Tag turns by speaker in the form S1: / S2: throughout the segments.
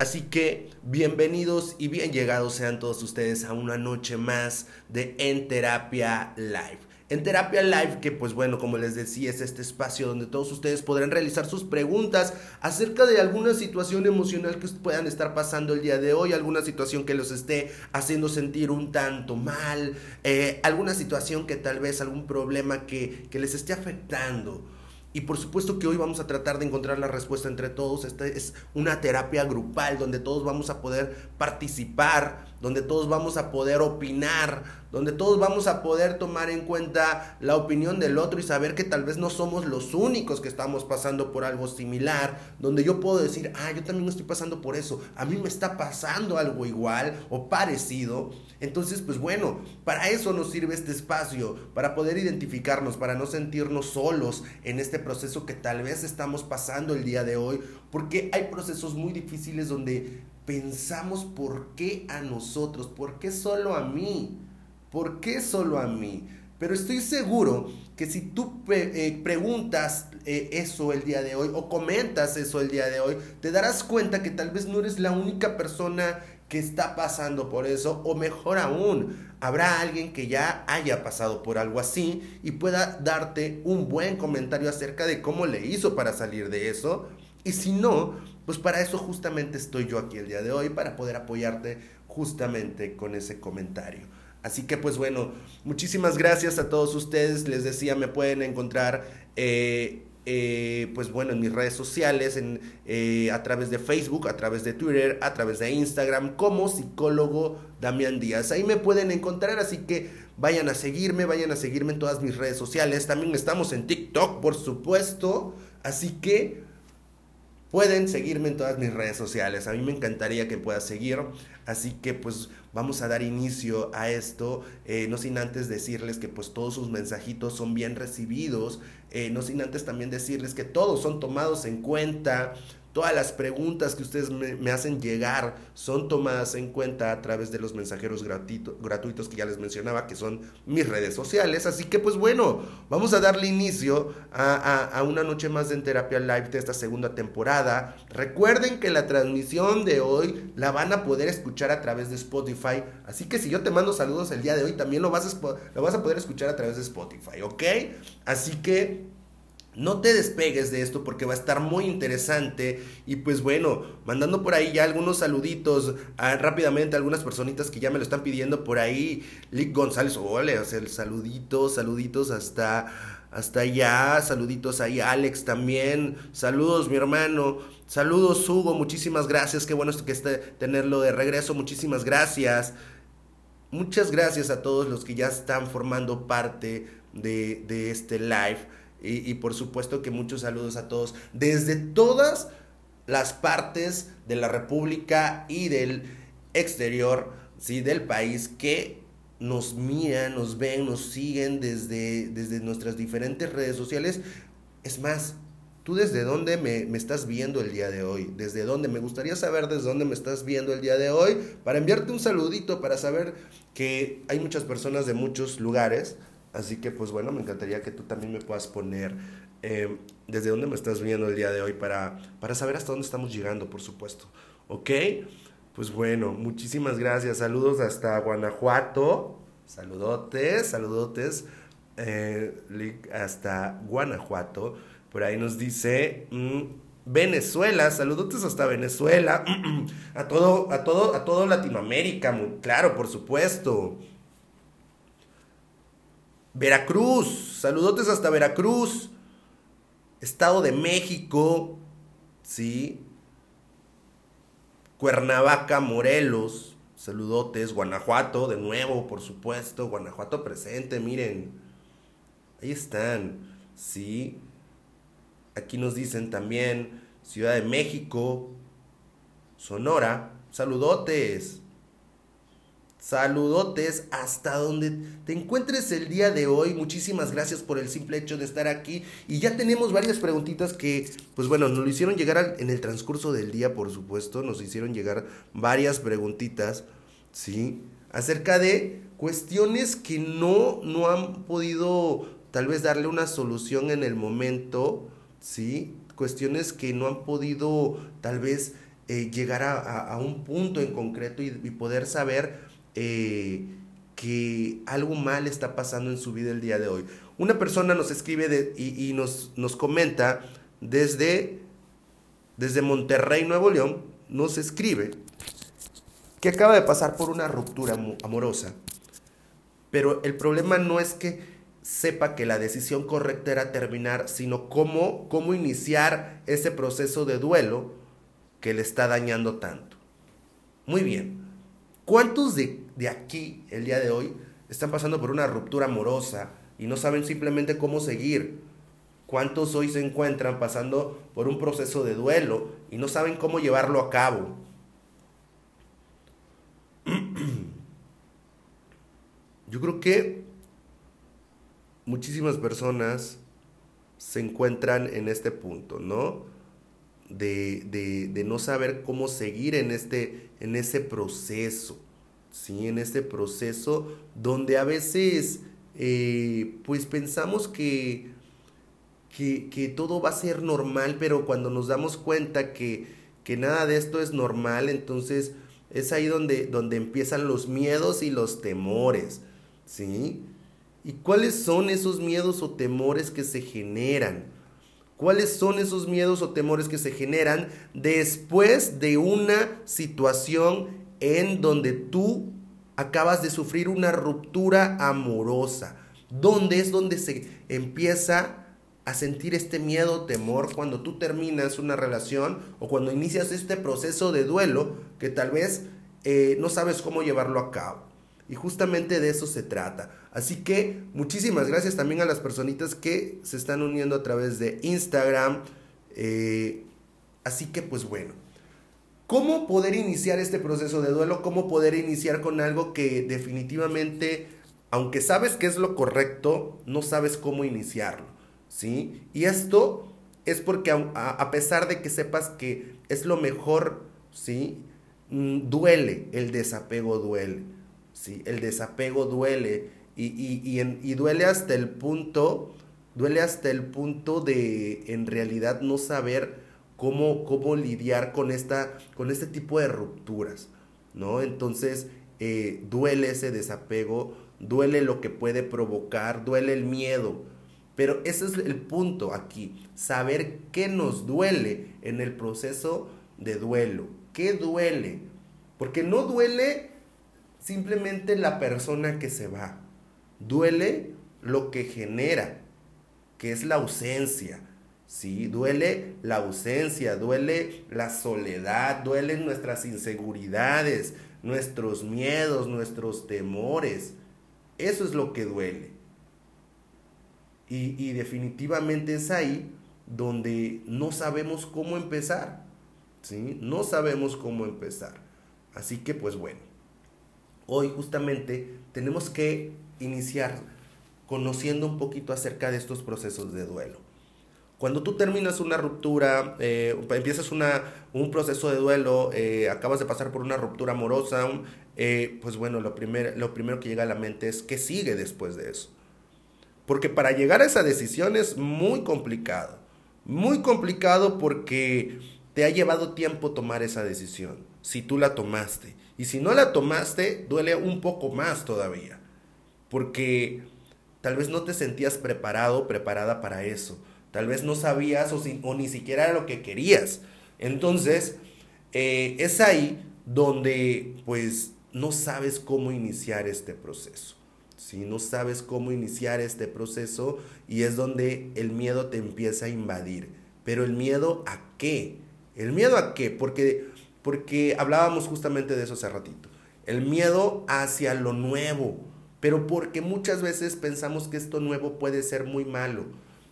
S1: Así que bienvenidos y bien llegados sean todos ustedes a una noche más de En Terapia Live. En Terapia Live, que pues bueno, como les decía, es este espacio donde todos ustedes podrán realizar sus preguntas acerca de alguna situación emocional que puedan estar pasando el día de hoy, alguna situación que los esté haciendo sentir un tanto mal, eh, alguna situación que tal vez algún problema que, que les esté afectando. Y por supuesto que hoy vamos a tratar de encontrar la respuesta entre todos. Esta es una terapia grupal donde todos vamos a poder participar, donde todos vamos a poder opinar, donde todos vamos a poder tomar en cuenta la opinión del otro y saber que tal vez no somos los únicos que estamos pasando por algo similar, donde yo puedo decir, ah, yo también estoy pasando por eso, a mí me está pasando algo igual o parecido. Entonces, pues bueno, para eso nos sirve este espacio, para poder identificarnos, para no sentirnos solos en este proceso que tal vez estamos pasando el día de hoy, porque hay procesos muy difíciles donde pensamos por qué a nosotros, por qué solo a mí, por qué solo a mí. Pero estoy seguro que si tú eh, preguntas eh, eso el día de hoy o comentas eso el día de hoy, te darás cuenta que tal vez no eres la única persona que está pasando por eso o mejor aún, habrá alguien que ya haya pasado por algo así y pueda darte un buen comentario acerca de cómo le hizo para salir de eso. Y si no, pues para eso justamente estoy yo aquí el día de hoy, para poder apoyarte justamente con ese comentario. Así que pues bueno, muchísimas gracias a todos ustedes. Les decía, me pueden encontrar eh, eh, pues bueno, en mis redes sociales, en, eh, a través de Facebook, a través de Twitter, a través de Instagram, como psicólogo Damián Díaz. Ahí me pueden encontrar, así que vayan a seguirme, vayan a seguirme en todas mis redes sociales. También estamos en TikTok, por supuesto. Así que Pueden seguirme en todas mis redes sociales. A mí me encantaría que puedas seguir. Así que pues vamos a dar inicio a esto. Eh, no sin antes decirles que pues todos sus mensajitos son bien recibidos. Eh, no sin antes también decirles que todos son tomados en cuenta. Todas las preguntas que ustedes me, hacen llegar son tomadas en cuenta a través de los mensajeros gratuitos que ya les mencionaba, que son mis redes sociales. Así que pues bueno, vamos a darle inicio a, una noche más de en Terapia Live de esta segunda temporada. Recuerden que la transmisión de hoy la van a poder escuchar a través de Spotify. Así que si yo te mando saludos el día de hoy, también lo vas a, lo vas a poder escuchar a través de Spotify, ¿ok? Así que no te despegues de esto porque va a estar muy interesante. Y pues bueno, mandando por ahí ya algunos saluditos a, rápidamente a algunas personitas que ya me lo están pidiendo por ahí. Lick González, ole, o sea, el saludito, saluditos hasta, hasta allá. Saluditos ahí, Alex también. Saludos, mi hermano. Saludos, Hugo. Muchísimas gracias. Qué bueno que esté tenerlo de regreso. Muchísimas gracias. Muchas gracias a todos los que ya están formando parte de, de este live. Y, por supuesto que muchos saludos a todos desde todas las partes de la República y del exterior, ¿sí? Del país que nos miran, nos ven, nos siguen desde, desde nuestras diferentes redes sociales. Es más, ¿tú desde dónde me, me, estás viendo el día de hoy? ¿Desde dónde? Me gustaría saber desde dónde me estás viendo el día de hoy para enviarte un saludito, para saber que hay muchas personas de muchos lugares Así que pues bueno, me encantaría que tú también me puedas poner eh, desde dónde me estás viendo el día de hoy para, para saber hasta dónde estamos llegando, por supuesto. ¿Ok? Pues bueno, muchísimas gracias. Saludos hasta Guanajuato. Saludotes, saludotes. Eh, hasta Guanajuato. Por ahí nos dice mm, Venezuela. Saludotes hasta Venezuela. a todo, a todo, a todo Latinoamérica. Claro, por supuesto. Veracruz, saludotes hasta Veracruz, Estado de México, ¿sí? Cuernavaca, Morelos, saludotes, Guanajuato, de nuevo, por supuesto, Guanajuato presente, miren, ahí están, ¿sí? Aquí nos dicen también Ciudad de México, Sonora, saludotes, Saludotes hasta donde te encuentres el día de hoy. Muchísimas gracias por el simple hecho de estar aquí. Y ya tenemos varias preguntitas que, pues bueno, nos lo hicieron llegar en el transcurso del día, por supuesto. Nos hicieron llegar varias preguntitas, ¿sí? Acerca de cuestiones que no, no han podido tal vez darle una solución en el momento, ¿sí? Cuestiones que no han podido tal vez eh, llegar a, un punto en concreto y, poder saber eh, que algo mal está pasando en su vida el día de hoy. Una persona nos escribe y, nos, nos comenta desde, desde Monterrey, Nuevo León, nos escribe que acaba de pasar por una ruptura amorosa. Pero el problema no es que sepa que la decisión correcta era terminar, sino cómo, cómo iniciar ese proceso de duelo que le está dañando tanto. Muy bien. ¿Cuántos de, de aquí, el día de hoy, están pasando por una ruptura amorosa y no saben simplemente cómo seguir? ¿Cuántos hoy se encuentran pasando por un proceso de duelo y no saben cómo llevarlo a cabo? Yo creo que muchísimas personas se encuentran en este punto, ¿no? De, de, no saber cómo seguir en, este, en ese proceso, ¿sí? En este proceso donde a veces, eh, pues pensamos que, que, que, todo va a ser normal, pero cuando nos damos cuenta que, que nada de esto es normal, entonces es ahí donde, donde empiezan los miedos y los temores, ¿sí? ¿Y cuáles son esos miedos o temores que se generan? ¿Cuáles son esos miedos o temores que se generan después de una situación en donde tú acabas de sufrir una ruptura amorosa? ¿Dónde es donde se empieza a sentir este miedo, temor cuando tú terminas una relación o cuando inicias este proceso de duelo que tal vez eh, no sabes cómo llevarlo a cabo. Y justamente de eso se trata. Así que muchísimas gracias también a las personitas que se están uniendo a través de Instagram. Eh, así que pues bueno. ¿Cómo poder iniciar este proceso de duelo? ¿Cómo poder iniciar con algo que definitivamente, aunque sabes que es lo correcto, no sabes cómo iniciarlo? ¿Sí? Y esto es porque a, pesar de que sepas que es lo mejor, ¿sí? Mm, duele, el desapego duele. ¿sí? El desapego duele y, duele hasta el punto, duele hasta el punto de en realidad no saber cómo, cómo lidiar con, esta, con este tipo de rupturas, ¿no? Entonces, eh, duele ese desapego, duele lo que puede provocar, duele el miedo. Pero ese es el punto aquí, saber qué nos duele en el proceso de duelo. ¿Qué duele? Porque no duele simplemente la persona que se va. Duele lo que genera, que es la ausencia. Sí, duele la ausencia, duele la soledad, duelen nuestras inseguridades, nuestros miedos, nuestros temores. Eso es lo que duele. Y, y, definitivamente es ahí donde no sabemos cómo empezar. ¿sí? No sabemos cómo empezar. Así que pues bueno, hoy justamente tenemos que iniciar conociendo un poquito acerca de estos procesos de duelo. Cuando tú terminas una ruptura, eh, empiezas una, un proceso de duelo, eh, acabas de pasar por una ruptura amorosa, eh, pues bueno, lo, primer, lo primero que llega a la mente es qué sigue después de eso. Porque para llegar a esa decisión es muy complicado. Muy complicado porque te ha llevado tiempo tomar esa decisión, si tú la tomaste. Y si no la tomaste, duele un poco más todavía. Porque tal vez no te sentías preparado, preparada para eso. Tal vez no sabías o, ni siquiera era lo que querías. Entonces, eh, es ahí donde pues no sabes cómo iniciar este proceso. Si no sabes cómo iniciar este proceso y es donde el miedo te empieza a invadir. Pero el miedo a qué? ¿El miedo a qué? Porque porque hablábamos justamente de eso hace ratito. El miedo hacia lo nuevo, pero porque muchas veces pensamos que esto nuevo puede ser muy malo.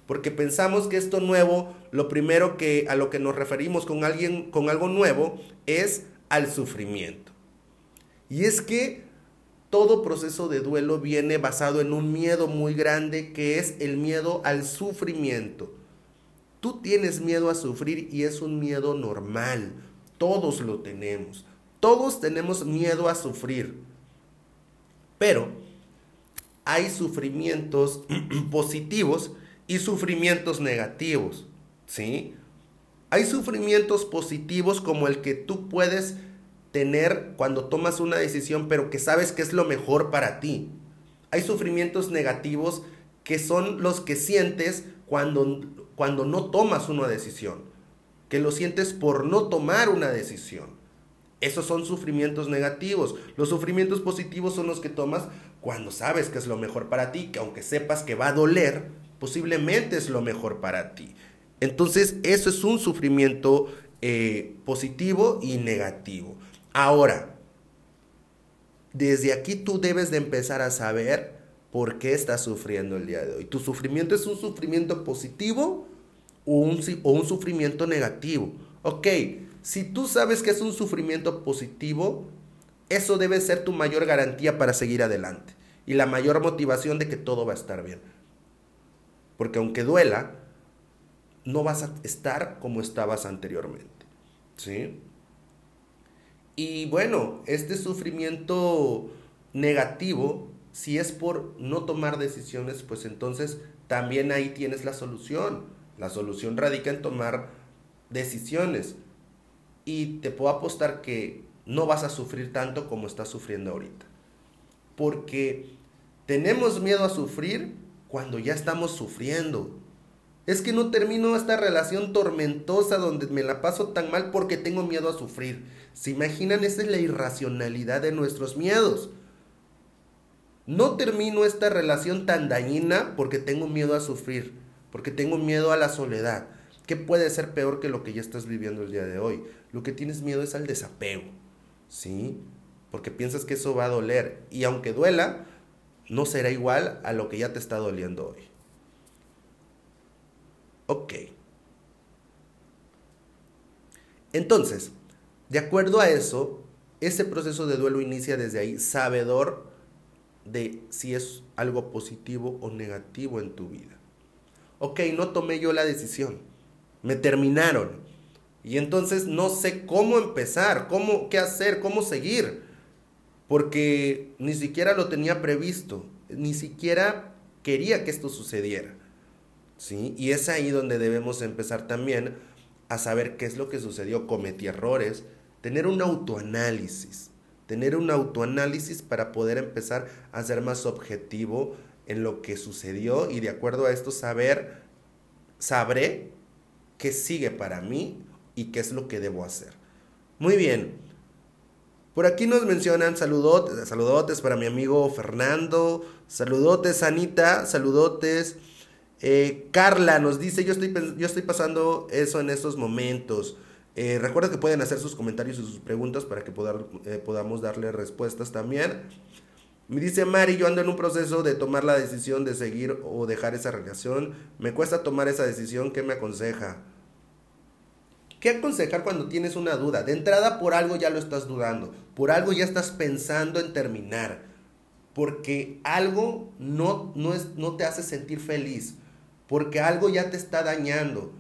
S1: Porque pensamos que esto nuevo, lo primero que a lo que nos referimos con alguien con algo nuevo es al sufrimiento. Y es que todo proceso de duelo viene basado en un miedo muy grande que es el miedo al sufrimiento. Tú tienes miedo a sufrir y es un miedo normal todos lo tenemos. Todos tenemos miedo a sufrir. Pero hay sufrimientos positivos y sufrimientos negativos. ¿Sí? Hay sufrimientos positivos como el que tú puedes tener cuando tomas una decisión, pero que sabes que es lo mejor para ti. Hay sufrimientos negativos que son los que sientes cuando, cuando no tomas una decisión, que lo sientes por no tomar una decisión. Esos son sufrimientos negativos. Los sufrimientos positivos son los que tomas cuando sabes que es lo mejor para ti, que aunque sepas que va a doler, posiblemente es lo mejor para ti. Entonces, eso es un sufrimiento eh, positivo y negativo. Ahora, desde aquí tú debes de empezar a saber por qué estás sufriendo el día de hoy. ¿Tu sufrimiento es un sufrimiento positivo o un, o un sufrimiento negativo? Ok, si tú sabes que es un sufrimiento positivo, eso debe ser tu mayor garantía para seguir adelante y la mayor motivación de que todo va a estar bien. Porque aunque duela, no vas a estar como estabas anteriormente. ¿Sí? Y bueno, este sufrimiento negativo, si es por no tomar decisiones, pues entonces también ahí tienes la solución. La solución radica en tomar decisiones. Y te puedo apostar que no vas a sufrir tanto como estás sufriendo ahorita. Porque tenemos miedo a sufrir cuando ya estamos sufriendo. Es que no termino esta relación tormentosa donde me la paso tan mal porque tengo miedo a sufrir. ¿Se imaginan? Esa es la irracionalidad de nuestros miedos. No termino esta relación tan dañina porque tengo miedo a sufrir, porque tengo miedo a la soledad. ¿Qué puede ser peor que lo que ya estás viviendo el día de hoy? Lo que tienes miedo es al desapego, ¿sí? Porque piensas que eso va a doler. Y aunque duela, no será igual a lo que ya te está doliendo hoy. Ok. Entonces, de acuerdo a eso, ese proceso de duelo inicia desde ahí, sabedor de si es algo positivo o negativo en tu vida. Ok, no tomé yo la decisión me terminaron. Y entonces no sé cómo empezar, cómo, qué hacer, cómo seguir. Porque ni siquiera lo tenía previsto, ni siquiera quería que esto sucediera. ¿Sí? Y es ahí donde debemos empezar también a saber qué es lo que sucedió, cometí errores, tener un autoanálisis, tener un autoanálisis para poder empezar a ser más objetivo en lo que sucedió y de acuerdo a esto saber, sabré qué sigue para mí y qué es lo que debo hacer. Muy bien. Por aquí nos mencionan saludotes, para mi amigo Fernando, saludotes Anita, saludotes. Eh, Carla nos dice, yo estoy, yo estoy pasando eso en estos momentos. Eh, recuerda que pueden hacer sus comentarios y sus preguntas para que eh, podamos darle respuestas también. Me dice Mari, yo ando en un proceso de tomar la decisión de seguir o dejar esa relación. Me cuesta tomar esa decisión. ¿Qué me aconseja? ¿Qué aconsejar cuando tienes una duda? De entrada, por algo ya lo estás dudando. Por algo ya estás pensando en terminar. Porque algo no, no, es, no te hace sentir feliz. Porque algo ya te está dañando.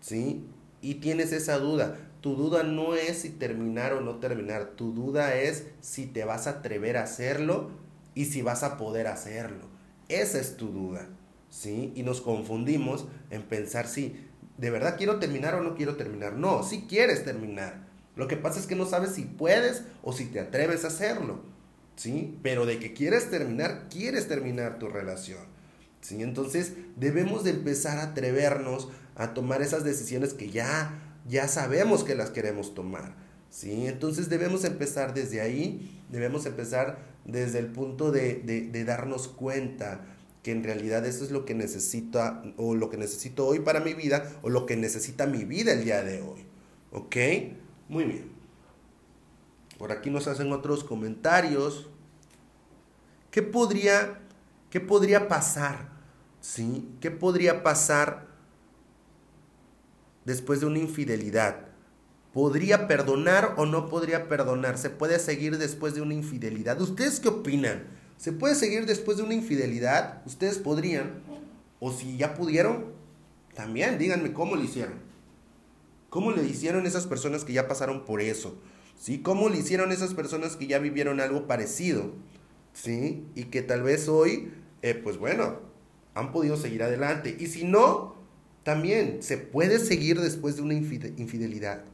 S1: ¿Sí? Y tienes esa duda. Tu duda no es si terminar o no terminar. Tu duda es si te vas a atrever a hacerlo y si vas a poder hacerlo. Esa es tu duda, ¿sí? Y nos confundimos en pensar si de verdad quiero terminar o no quiero terminar. No, si quieres terminar. Lo que pasa es que no sabes si puedes o si te atreves a hacerlo, ¿sí? Pero de que quieres terminar, quieres terminar tu relación, ¿sí? Entonces debemos de empezar a atrevernos a tomar esas decisiones que ya, ya sabemos que las queremos tomar, ¿sí? Entonces debemos empezar desde ahí, debemos empezar desde el punto de, darnos cuenta que en realidad eso es lo que necesita o lo que necesito hoy para mi vida o lo que necesita mi vida el día de hoy. ¿Ok? Muy bien. Por aquí nos hacen otros comentarios. ¿Qué podría, qué podría pasar? ¿Sí? ¿Qué podría pasar después de una infidelidad? ¿Podría perdonar o no podría perdonar? ¿Se puede seguir después de una infidelidad? ¿Ustedes qué opinan? ¿Se puede seguir después de una infidelidad? ¿Ustedes podrían? O si ya pudieron, también díganme cómo lo hicieron. ¿Cómo le hicieron esas personas que ya pasaron por eso? ¿Sí? ¿Cómo le hicieron esas personas que ya vivieron algo parecido? ¿Sí? Y que tal vez hoy, eh, pues bueno, han podido seguir adelante. Y si no, también se puede seguir después de una infidelidad.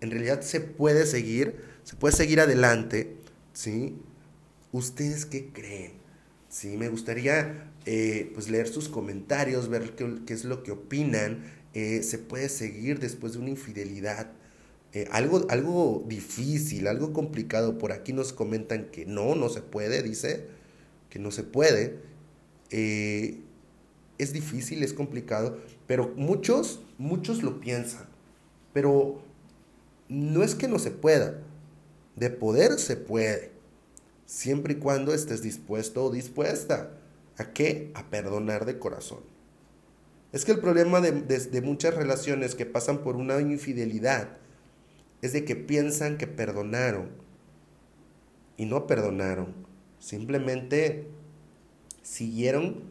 S1: En realidad se puede seguir, se puede seguir adelante, ¿sí? ¿Ustedes qué creen? Sí, me gustaría eh, pues leer sus comentarios, ver qué, es lo que opinan. Eh, se puede seguir después de una infidelidad. Eh, algo, algo difícil, algo complicado. Por aquí nos comentan que no, no se puede, dice que no se puede. es difícil, es complicado, pero muchos, muchos lo piensan. Pero no es que no se pueda. De poder se puede. Siempre y cuando estés dispuesto o dispuesta. ¿A qué? A perdonar de corazón. Es que el problema de, de, muchas relaciones que pasan por una infidelidad es de que piensan que perdonaron y no perdonaron. Simplemente siguieron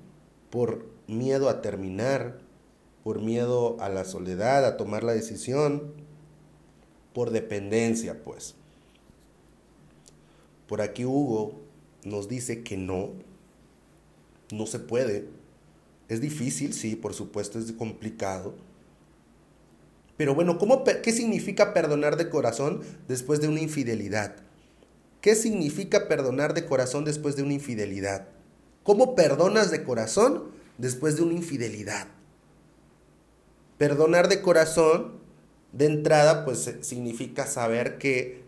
S1: por miedo a terminar, por miedo a la soledad, a tomar la decisión, por dependencia, pues. Por aquí Hugo nos dice que no, no se puede. Es difícil, sí, por supuesto, es complicado. Pero bueno, ¿cómo, ¿qué significa perdonar de corazón después de una infidelidad? ¿Qué significa perdonar de corazón después de una infidelidad? ¿Cómo perdonas de corazón después de una infidelidad? Perdonar de corazón, de entrada, pues significa saber que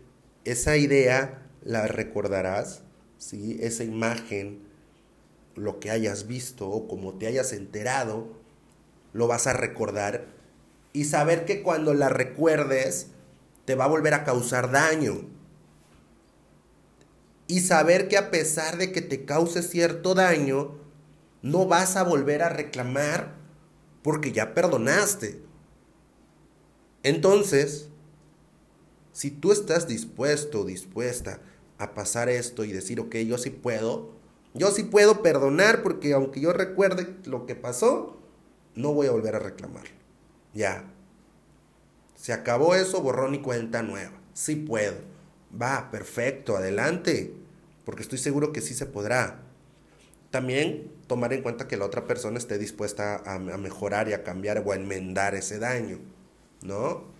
S1: esa idea la recordarás, ¿sí? esa imagen, lo que hayas visto o como te hayas enterado, lo vas a recordar y saber que cuando la recuerdes te va a volver a causar daño. Y saber que a pesar de que te cause cierto daño, no vas a volver a reclamar porque ya perdonaste. Entonces, si tú estás dispuesto o dispuesta a pasar esto y decir, ok, yo sí puedo, yo sí puedo perdonar porque aunque yo recuerde lo que pasó, no voy a volver a reclamar. Ya. Se acabó eso, borrón y cuenta nueva. Sí puedo. Va, perfecto, adelante. Porque estoy seguro que sí se podrá. También tomar en cuenta que la otra persona esté dispuesta a, a mejorar y a cambiar o a enmendar ese daño. ¿No?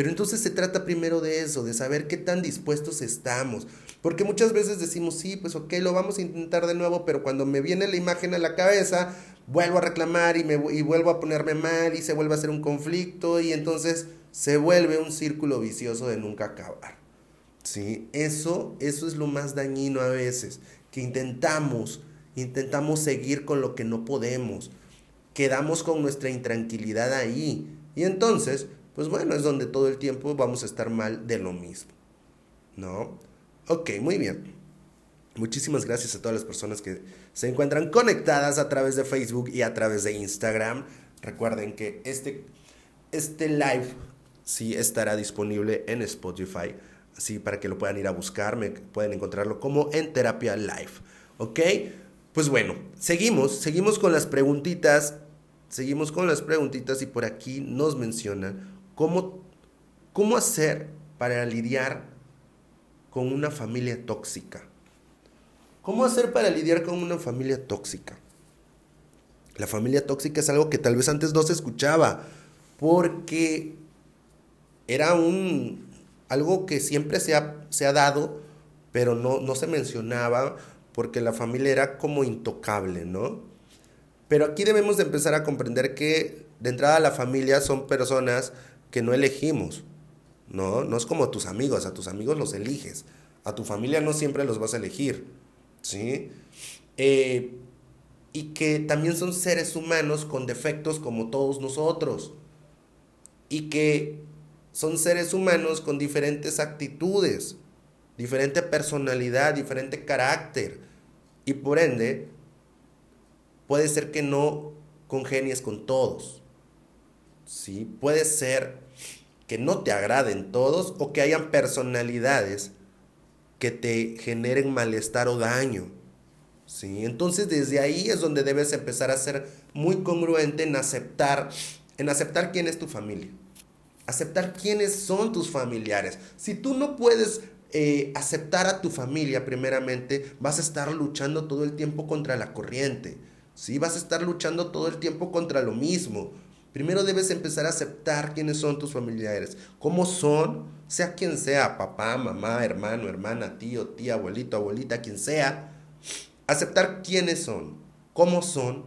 S1: Pero entonces se trata primero de eso, de saber qué tan dispuestos estamos. Porque muchas veces decimos, sí, pues ok, lo vamos a intentar de nuevo, pero cuando me viene la imagen a la cabeza, vuelvo a reclamar y, me, y vuelvo a ponerme mal y se vuelve a hacer un conflicto y entonces se vuelve un círculo vicioso de nunca acabar. ¿Sí? Eso, eso es lo más dañino a veces, que intentamos, intentamos seguir con lo que no podemos, quedamos con nuestra intranquilidad ahí y entonces pues bueno, es donde todo el tiempo vamos a estar mal de lo mismo. ¿No? Ok, muy bien. Muchísimas gracias a todas las personas que se encuentran conectadas a través de Facebook y a través de Instagram. Recuerden que este, este live sí estará disponible en Spotify. Así para que lo puedan ir a buscar, me pueden encontrarlo como en Terapia Live. ¿Ok? Pues bueno, seguimos, seguimos con las preguntitas. Seguimos con las preguntitas y por aquí nos mencionan ¿Cómo, cómo hacer para lidiar con una familia tóxica? ¿Cómo hacer para lidiar con una familia tóxica? La familia tóxica es algo que tal vez antes no se escuchaba, porque era un algo que siempre se ha, se ha dado, pero no, no se mencionaba porque la familia era como intocable, ¿no? Pero aquí debemos de empezar a comprender que de entrada la familia son personas que no elegimos. No, no es como tus amigos, a tus amigos los eliges. A tu familia no siempre los vas a elegir. ¿Sí? Eh, y que también son seres humanos con defectos como todos nosotros. Y que son seres humanos con diferentes actitudes, diferente personalidad, diferente carácter. Y por ende, puede ser que no congenies con todos. ¿Sí? Puede ser que no te agraden todos o que hayan personalidades que te generen malestar o daño. ¿sí? Entonces desde ahí es donde debes empezar a ser muy congruente en aceptar, en aceptar quién es tu familia. Aceptar quiénes son tus familiares. Si tú no puedes eh, aceptar a tu familia primeramente, vas a estar luchando todo el tiempo contra la corriente. ¿sí? Vas a estar luchando todo el tiempo contra lo mismo Primero debes empezar a aceptar quiénes son tus familiares, cómo son, sea quien sea, papá, mamá, hermano, hermana, tío, tía, abuelito, abuelita, quien sea. Aceptar quiénes son, cómo son,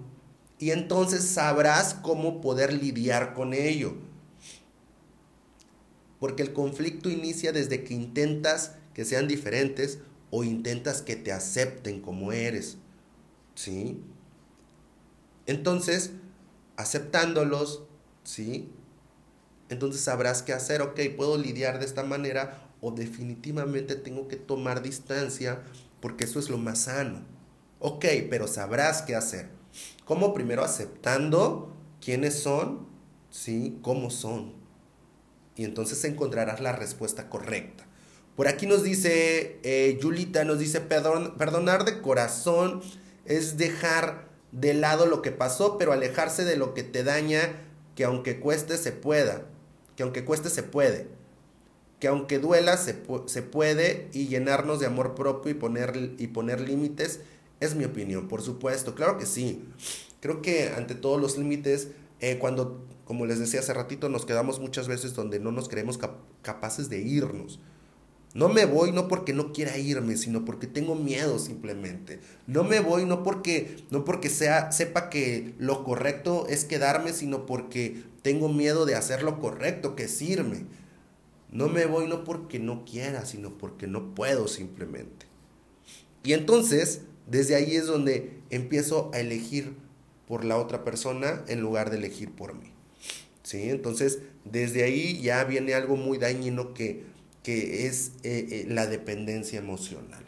S1: y entonces sabrás cómo poder lidiar con ello. Porque el conflicto inicia desde que intentas que sean diferentes o intentas que te acepten como eres. ¿Sí? Entonces, aceptándolos, ¿sí? Entonces sabrás qué hacer, ok, puedo lidiar de esta manera o definitivamente tengo que tomar distancia porque eso es lo más sano. Ok, pero sabrás qué hacer. ¿Cómo? Primero aceptando quiénes son, ¿sí? ¿Cómo son? Y entonces encontrarás la respuesta correcta. Por aquí nos dice, eh, Yulita nos dice, perdonar de corazón es dejar de lado lo que pasó, pero alejarse de lo que te daña, que aunque cueste se pueda, que aunque cueste se puede, que aunque duela se, se puede y llenarnos de amor propio y poner, y poner límites, es mi opinión, por supuesto, claro que sí. Creo que ante todos los límites, eh, cuando, como les decía hace ratito, nos quedamos muchas veces donde no nos creemos capaces de irnos. No me voy no porque no quiera irme, sino porque tengo miedo simplemente. No me voy no porque no porque sea sepa que lo correcto es quedarme, sino porque tengo miedo de hacer lo correcto, que es irme. No me voy no porque no quiera, sino porque no puedo simplemente. Y entonces, desde ahí es donde empiezo a elegir por la otra persona en lugar de elegir por mí. ¿Sí? Entonces, desde ahí ya viene algo muy dañino que que es eh, eh, la dependencia emocional.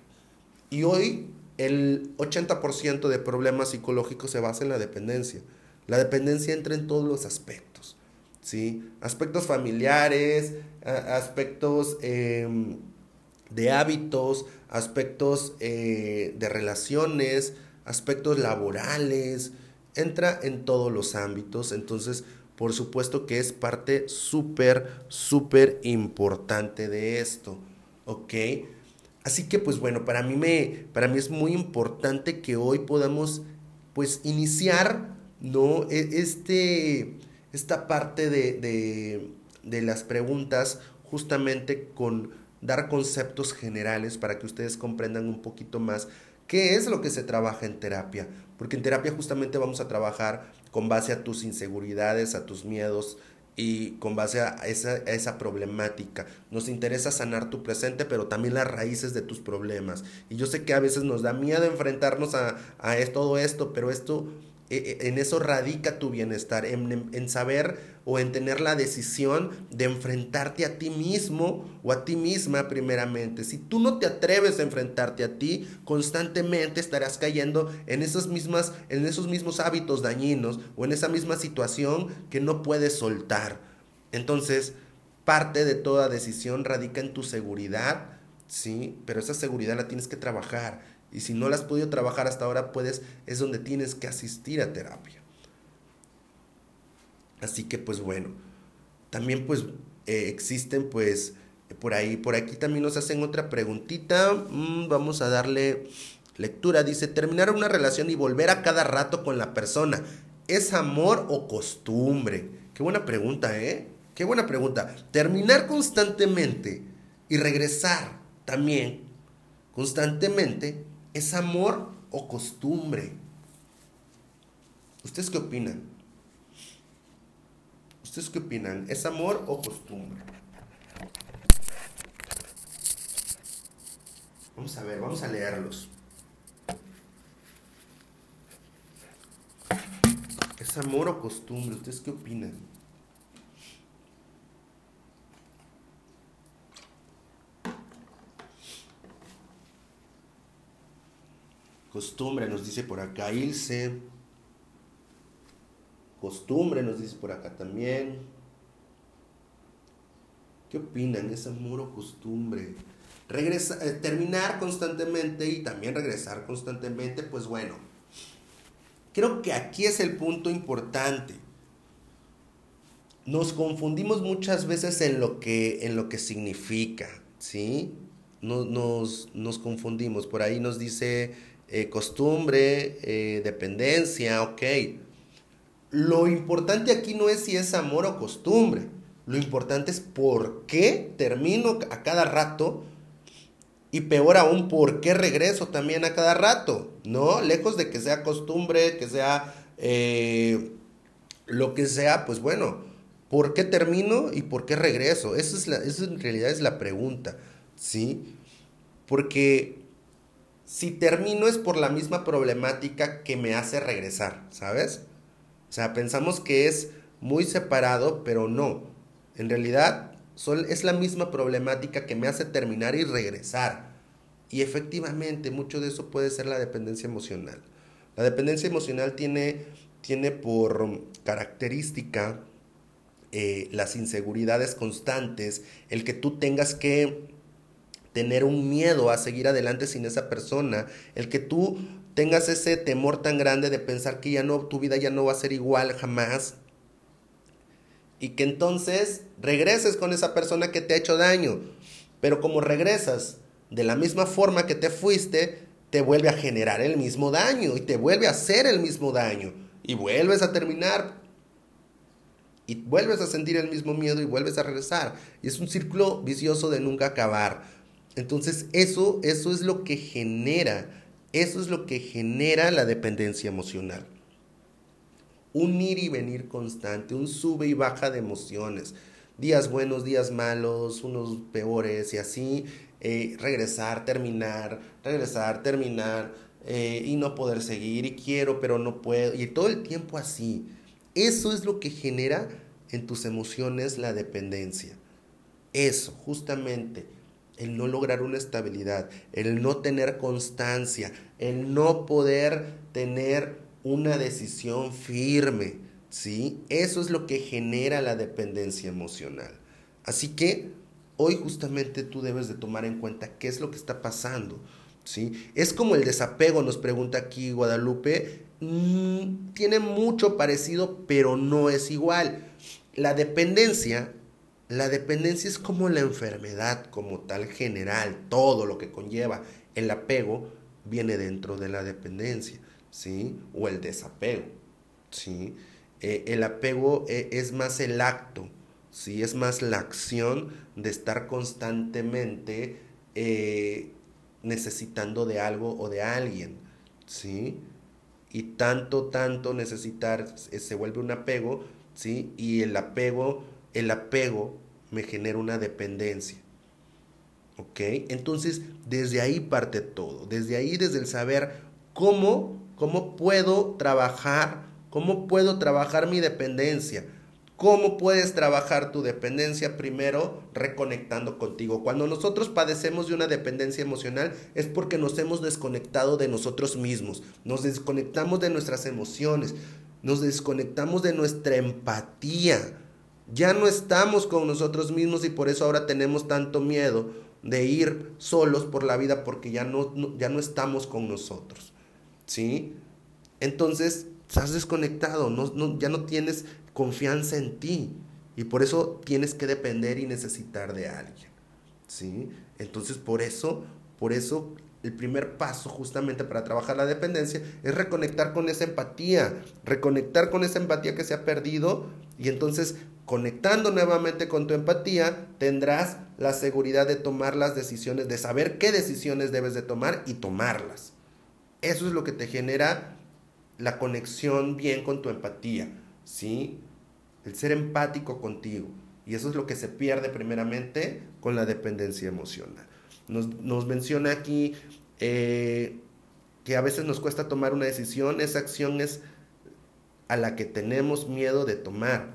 S1: Y hoy el 80% de problemas psicológicos se basa en la dependencia. La dependencia entra en todos los aspectos, ¿sí? Aspectos familiares, aspectos em, de hábitos, aspectos eh, de relaciones, aspectos laborales, entra en todos los ámbitos. Entonces, por supuesto que es parte súper, súper importante de esto, ¿ok? Así que pues bueno, para mí, me, para mí es muy importante que hoy podamos pues iniciar, ¿no? E, este, esta parte de, de, de las preguntas justamente con dar conceptos generales para que ustedes comprendan un poquito más qué es lo que se trabaja en terapia. Porque en terapia justamente vamos a trabajar con base a tus inseguridades, a tus miedos y con base a esa, esa, problemática. Nos interesa sanar tu presente, pero también las raíces de tus problemas. Y yo sé que a veces nos da miedo enfrentarnos a, a todo esto, pero esto en eso radica tu bienestar, en, saber o en tener la decisión de enfrentarte a ti mismo o a ti misma primeramente. Si tú no te atreves a enfrentarte a ti, constantemente estarás cayendo en, esas mismas, en esos mismos hábitos dañinos o en esa misma situación que no puedes soltar. Entonces, parte de toda decisión radica en tu seguridad, ¿sí? Pero esa seguridad la tienes que trabajar y si no la has podido trabajar hasta ahora, puedes, es donde tienes que asistir a terapia. Así que pues bueno, también pues eh, existen pues por ahí, por aquí también nos hacen otra preguntita. Mm, vamos a darle lectura. Dice, terminar una relación y volver a cada rato con la persona. ¿Es amor o costumbre? Qué buena pregunta, ¿eh? Qué buena pregunta. Terminar constantemente y regresar también constantemente ¿Es amor o costumbre? ¿Ustedes qué opinan? ¿Ustedes qué opinan? ¿Es amor o costumbre? Vamos a ver, vamos a leerlos. ¿Es amor o costumbre? ¿Ustedes qué opinan? Costumbre nos dice por acá Ilse. Costumbre nos dice por acá también. ¿Qué opinan? ¿Es amor o costumbre? Eh, terminar constantemente y también regresar constantemente, pues bueno. Creo que aquí es el punto importante. Nos confundimos muchas veces en lo que, en lo que significa, ¿sí? nos, nos confundimos. Por ahí nos dice eh, costumbre, eh, dependencia, ok. lo importante aquí no es si es amor o costumbre. Lo importante es por qué termino a cada rato y peor aún, por qué regreso también a cada rato. No, lejos de que sea costumbre, que sea eh, lo que sea, pues bueno, ¿por qué termino y por qué regreso? Esa, es esa en realidad es la pregunta, ¿sí? Porque si termino es por la misma problemática que me hace regresar, ¿sabes? O sea, pensamos que es muy separado, pero no. En realidad es la misma problemática que me hace terminar y regresar. Y efectivamente, mucho de eso puede ser la dependencia emocional. La dependencia emocional tiene, tiene por característica eh, las inseguridades constantes, el que tú tengas que tener un miedo a seguir adelante sin esa persona, el que tú tengas ese temor tan grande de pensar que ya no, tu vida ya no va a ser igual jamás. Y que entonces regreses con esa persona que te ha hecho daño. Pero como regresas de la misma forma que te fuiste, te vuelve a generar el mismo daño y te vuelve a hacer el mismo daño. Y vuelves a terminar. Y vuelves a sentir el mismo miedo y vuelves a regresar. Y es un círculo vicioso de nunca acabar. Entonces eso, eso es lo que genera eso es lo que genera la dependencia emocional. Un ir y venir constante, un sube y baja de emociones. Días buenos, días malos, unos peores y así. Eh, regresar, terminar, regresar, terminar eh, y no poder seguir y quiero pero no puedo. Y todo el tiempo así. Eso es lo que genera en tus emociones la dependencia. Eso, justamente el no lograr una estabilidad, el no tener constancia, el no poder tener una decisión firme, ¿sí? Eso es lo que genera la dependencia emocional. Así que hoy justamente tú debes de tomar en cuenta qué es lo que está pasando, ¿sí? Es como el desapego, nos pregunta aquí Guadalupe, mm, tiene mucho parecido, pero no es igual. La dependencia la dependencia es como la enfermedad, como tal general, todo lo que conlleva. El apego viene dentro de la dependencia, ¿sí? O el desapego, ¿sí? Eh, el apego eh, es más el acto, ¿sí? Es más la acción de estar constantemente eh, necesitando de algo o de alguien, ¿sí? Y tanto, tanto necesitar se vuelve un apego, ¿sí? Y el apego el apego me genera una dependencia. ¿Ok? Entonces, desde ahí parte todo. Desde ahí, desde el saber cómo, cómo puedo trabajar, cómo puedo trabajar mi dependencia. ¿Cómo puedes trabajar tu dependencia? Primero, reconectando contigo. Cuando nosotros padecemos de una dependencia emocional es porque nos hemos desconectado de nosotros mismos, nos desconectamos de nuestras emociones, nos desconectamos de nuestra empatía. Ya no estamos con nosotros mismos y por eso ahora tenemos tanto miedo de ir solos por la vida porque ya no, ya no estamos con nosotros. ¿Sí? Entonces, estás desconectado, no, ya no tienes confianza en ti y por eso tienes que depender y necesitar de alguien. ¿Sí? Entonces, por eso, por eso el primer paso justamente para trabajar la dependencia es reconectar con esa empatía, reconectar con esa empatía que se ha perdido y entonces conectando nuevamente con tu empatía tendrás la seguridad de tomar las decisiones, de saber qué decisiones debes de tomar y tomarlas. Eso es lo que te genera la conexión bien con tu empatía, ¿sí? El ser empático contigo. Y eso es lo que se pierde primeramente con la dependencia emocional. Nos, menciona aquí eh, que a veces nos cuesta tomar una decisión, esa acción es a la que tenemos miedo de tomar.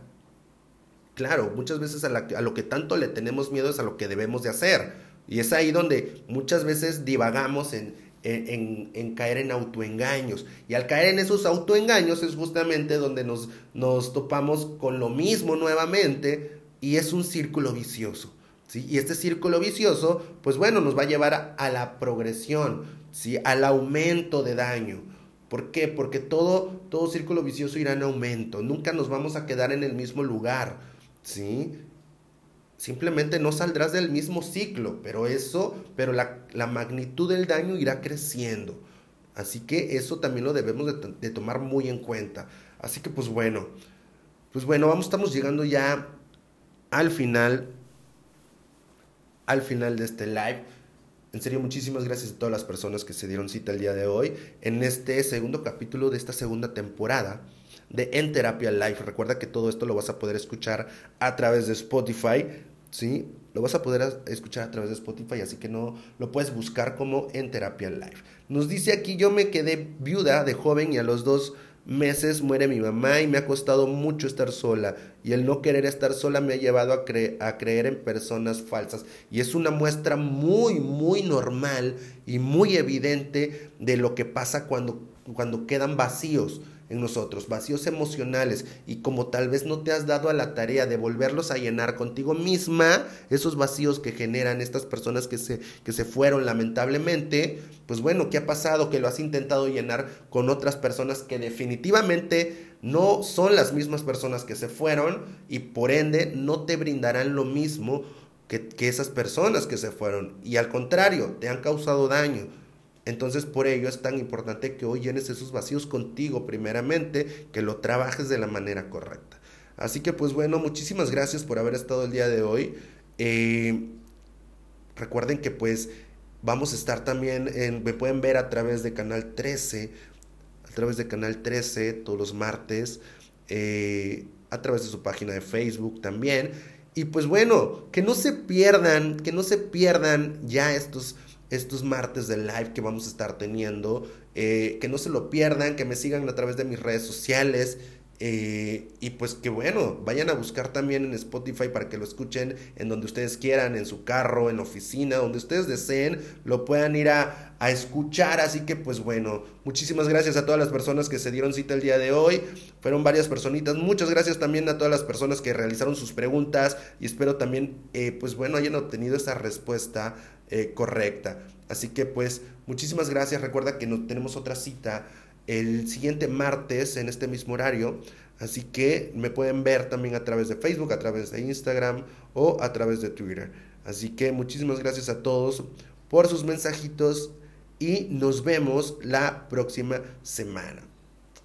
S1: Claro, muchas veces a, lo que tanto le tenemos miedo es a lo que debemos de hacer. Y es ahí donde muchas veces divagamos en, caer en autoengaños. Y al caer en esos autoengaños es justamente donde nos topamos con lo mismo nuevamente y es un círculo vicioso. Y este círculo vicioso, pues bueno, nos va a llevar a, la progresión, ¿sí? Al aumento de daño. ¿Por qué? Porque todo, todo círculo vicioso irá en aumento. Nunca nos vamos a quedar en el mismo lugar, ¿sí? Simplemente no saldrás del mismo ciclo, pero eso, pero la, magnitud del daño irá creciendo. Así que eso también lo debemos de tomar muy en cuenta. Así que pues bueno, pues bueno, vamos, estamos llegando ya al final, al final de este live. En serio, muchísimas gracias a todas las personas que se dieron cita el día de hoy en este segundo capítulo de esta segunda temporada de En Terapia Live. Recuerda que todo esto lo vas a poder escuchar a través de Spotify, ¿sí? Lo vas a poder escuchar a través de Spotify, así que no lo puedes buscar como En Terapia Live. Nos dice aquí, yo me quedé viuda de joven y a los dos meses muere mi mamá y me ha costado mucho estar sola. Y el no querer estar sola me ha llevado a, a, creer en personas falsas. Y es una muestra muy muy normal y muy evidente de lo que pasa cuando, cuando quedan vacíos en nosotros, vacíos emocionales, y como tal vez no te has dado a la tarea de volverlos a llenar contigo misma, esos vacíos que generan estas personas que se, que se fueron lamentablemente, pues bueno, ¿qué ha pasado? Que lo has intentado llenar con otras personas que definitivamente no son las mismas personas que se fueron y por ende no te brindarán lo mismo que, que esas personas que se fueron. Y al contrario, te han causado daño entonces por ello es tan importante que hoy llenes esos vacíos contigo primeramente, que lo trabajes de la manera correcta. Así que pues bueno, muchísimas gracias por haber estado el día de hoy. Eh, recuerden que pues vamos a estar también en, me pueden ver a través de Canal 13, a través de Canal 13 todos los martes, eh, a través de su página de Facebook también. Y pues bueno, que no se pierdan, que no se pierdan ya estos estos martes de live que vamos a estar teniendo. Eh, que no se lo pierdan, que me sigan a través de mis redes sociales. Eh, y pues que bueno, vayan a buscar también en Spotify para que lo escuchen en donde ustedes quieran, en su carro, en oficina, donde ustedes deseen, lo puedan ir a, a, escuchar. Así que pues bueno, muchísimas gracias a todas las personas que se dieron cita el día de hoy. Fueron varias personitas. Muchas gracias también a todas las personas que realizaron sus preguntas y espero también eh, pues bueno hayan obtenido esa respuesta eh, correcta. Así que pues muchísimas gracias. Recuerda que no, tenemos otra cita el siguiente martes en este mismo horario. Así que me pueden ver también a través de Facebook, a través de Instagram o a través de Twitter. Así que muchísimas gracias a todos por sus mensajitos y nos vemos la próxima semana.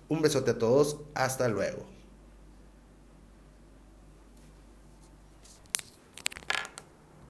S1: Un besote a todos. Hasta luego.